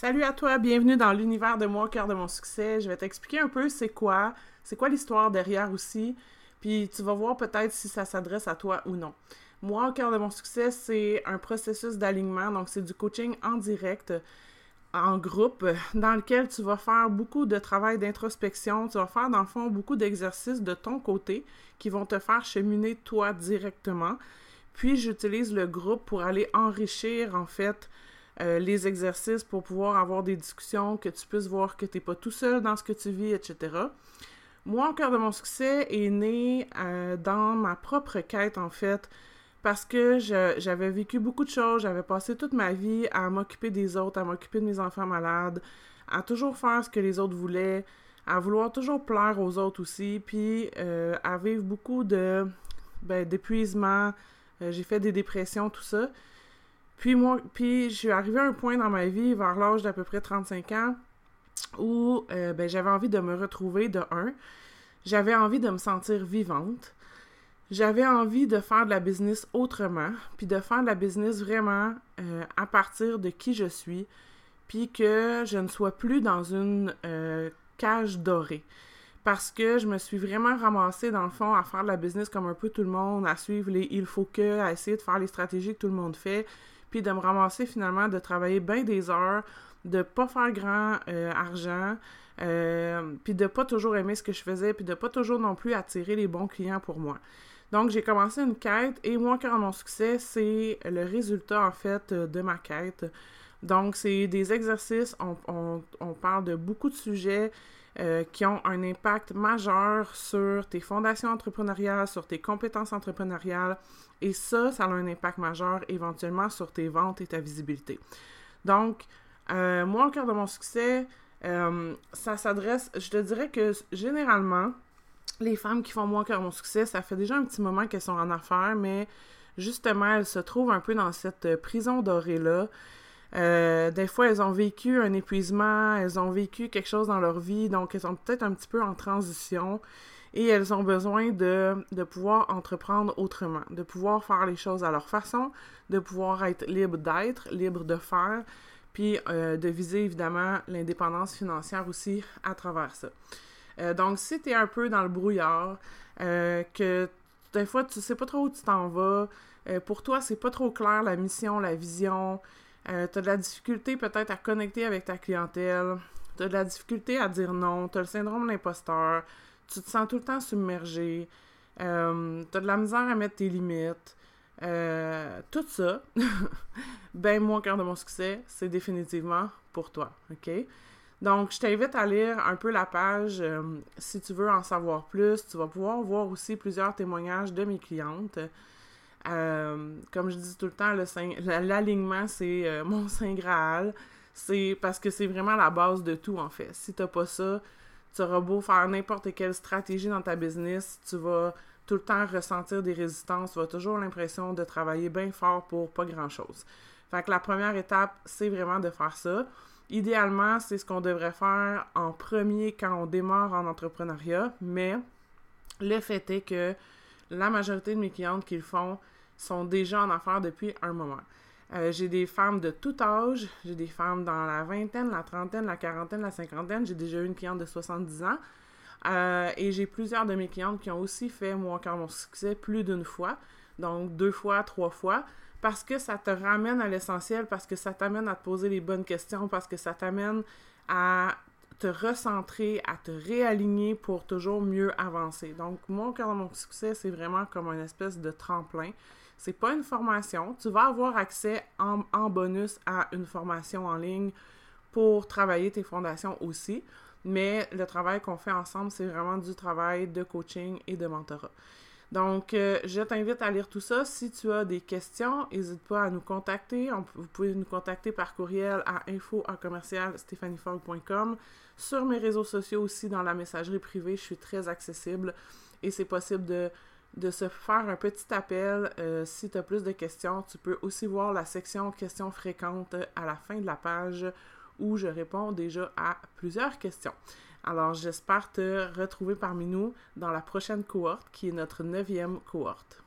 Salut à toi, bienvenue dans l'univers de moi cœur de mon succès. Je vais t'expliquer un peu c'est quoi, c'est quoi l'histoire derrière aussi, puis tu vas voir peut-être si ça s'adresse à toi ou non. Moi, au cœur de mon succès, c'est un processus d'alignement, donc c'est du coaching en direct, en groupe, dans lequel tu vas faire beaucoup de travail d'introspection, tu vas faire dans le fond beaucoup d'exercices de ton côté qui vont te faire cheminer toi directement. Puis j'utilise le groupe pour aller enrichir en fait euh, les exercices pour pouvoir avoir des discussions, que tu puisses voir que tu n'es pas tout seul dans ce que tu vis, etc. Moi, au cœur de mon succès est né euh, dans ma propre quête, en fait, parce que j'avais vécu beaucoup de choses, j'avais passé toute ma vie à m'occuper des autres, à m'occuper de mes enfants malades, à toujours faire ce que les autres voulaient, à vouloir toujours plaire aux autres aussi, puis euh, à vivre beaucoup de ben, d'épuisement, j'ai fait des dépressions, tout ça. Puis moi, puis je suis arrivée à un point dans ma vie, vers l'âge d'à peu près 35 ans, où euh, ben, j'avais envie de me retrouver de un. J'avais envie de me sentir vivante. J'avais envie de faire de la business autrement, puis de faire de la business vraiment euh, à partir de qui je suis, puis que je ne sois plus dans une euh, cage dorée. Parce que je me suis vraiment ramassée, dans le fond, à faire de la business comme un peu tout le monde, à suivre les il faut que, à essayer de faire les stratégies que tout le monde fait, puis de me ramasser finalement de travailler bien des heures, de pas faire grand euh, argent, euh, puis de pas toujours aimer ce que je faisais, puis de pas toujours non plus attirer les bons clients pour moi. Donc j'ai commencé une quête et moi, quand mon succès, c'est le résultat en fait de ma quête. Donc c'est des exercices, on parle de beaucoup de sujets. Euh, qui ont un impact majeur sur tes fondations entrepreneuriales, sur tes compétences entrepreneuriales. Et ça, ça a un impact majeur éventuellement sur tes ventes et ta visibilité. Donc, euh, moi, au cœur de mon succès, euh, ça s'adresse, je te dirais que généralement, les femmes qui font moi au cœur de mon succès, ça fait déjà un petit moment qu'elles sont en affaires, mais justement, elles se trouvent un peu dans cette prison dorée-là euh, des fois, elles ont vécu un épuisement, elles ont vécu quelque chose dans leur vie, donc elles sont peut-être un petit peu en transition et elles ont besoin de, de, pouvoir entreprendre autrement, de pouvoir faire les choses à leur façon, de pouvoir être libre d'être, libre de faire, puis euh, de viser évidemment l'indépendance financière aussi à travers ça. Euh, donc, si tu es un peu dans le brouillard, que des fois tu sais pas trop où tu t'en vas, pour toi c'est pas trop clair la mission, la vision, euh, tu as de la difficulté peut-être à connecter avec ta clientèle. Tu as de la difficulté à dire non. Tu as le syndrome de l'imposteur. Tu te sens tout le temps submergé. Euh, tu as de la misère à mettre tes limites. Euh, tout ça, ben moi, cœur de mon succès, c'est définitivement pour toi, OK? Donc, je t'invite à lire un peu la page si tu veux en savoir plus. Tu vas pouvoir voir aussi plusieurs témoignages de mes clientes. Euh, comme je dis tout le temps, l'alignement, c'est euh, mon Saint Graal. C'est parce que c'est vraiment la base de tout, en fait. Si t'as pas ça, tu auras beau faire n'importe quelle stratégie dans ta business, tu vas tout le temps ressentir des résistances, tu vas toujours l'impression de travailler bien fort pour pas grand-chose. Fait que la première étape, c'est vraiment de faire ça. Idéalement, c'est ce qu'on devrait faire en premier quand on démarre en entrepreneuriat, mais le fait est que la majorité de mes clientes qui le font sont déjà en affaires depuis un moment. Euh, j'ai des femmes de tout âge, j'ai des femmes dans la vingtaine, la trentaine, la quarantaine, la cinquantaine, j'ai déjà eu une cliente de 70 ans. Euh, et j'ai plusieurs de mes clientes qui ont aussi fait, moi, quand mon succès, plus d'une fois. Donc, deux fois, trois fois. Parce que ça te ramène à l'essentiel, parce que ça t'amène à te poser les bonnes questions, parce que ça t'amène à te recentrer, à te réaligner pour toujours mieux avancer. Donc, moi, quand mon succès, c'est vraiment comme une espèce de tremplin. C'est pas une formation. Tu vas avoir accès en, en, bonus à une formation en ligne pour travailler tes fondations aussi. Mais le travail qu'on fait ensemble, c'est vraiment du travail de coaching et de mentorat. Donc, euh, je t'invite à lire tout ça. Si tu as des questions, n'hésite pas à nous contacter. vous pouvez nous contacter par courriel à info Sur mes réseaux sociaux aussi, dans la messagerie privée, je suis très accessible et c'est possible de, de, se faire un petit appel. Euh, si tu as plus de questions, tu peux aussi voir la section questions fréquentes à la fin de la page où je réponds déjà à plusieurs questions. Alors, j'espère te retrouver parmi nous dans la prochaine cohorte, qui est notre neuvième cohorte.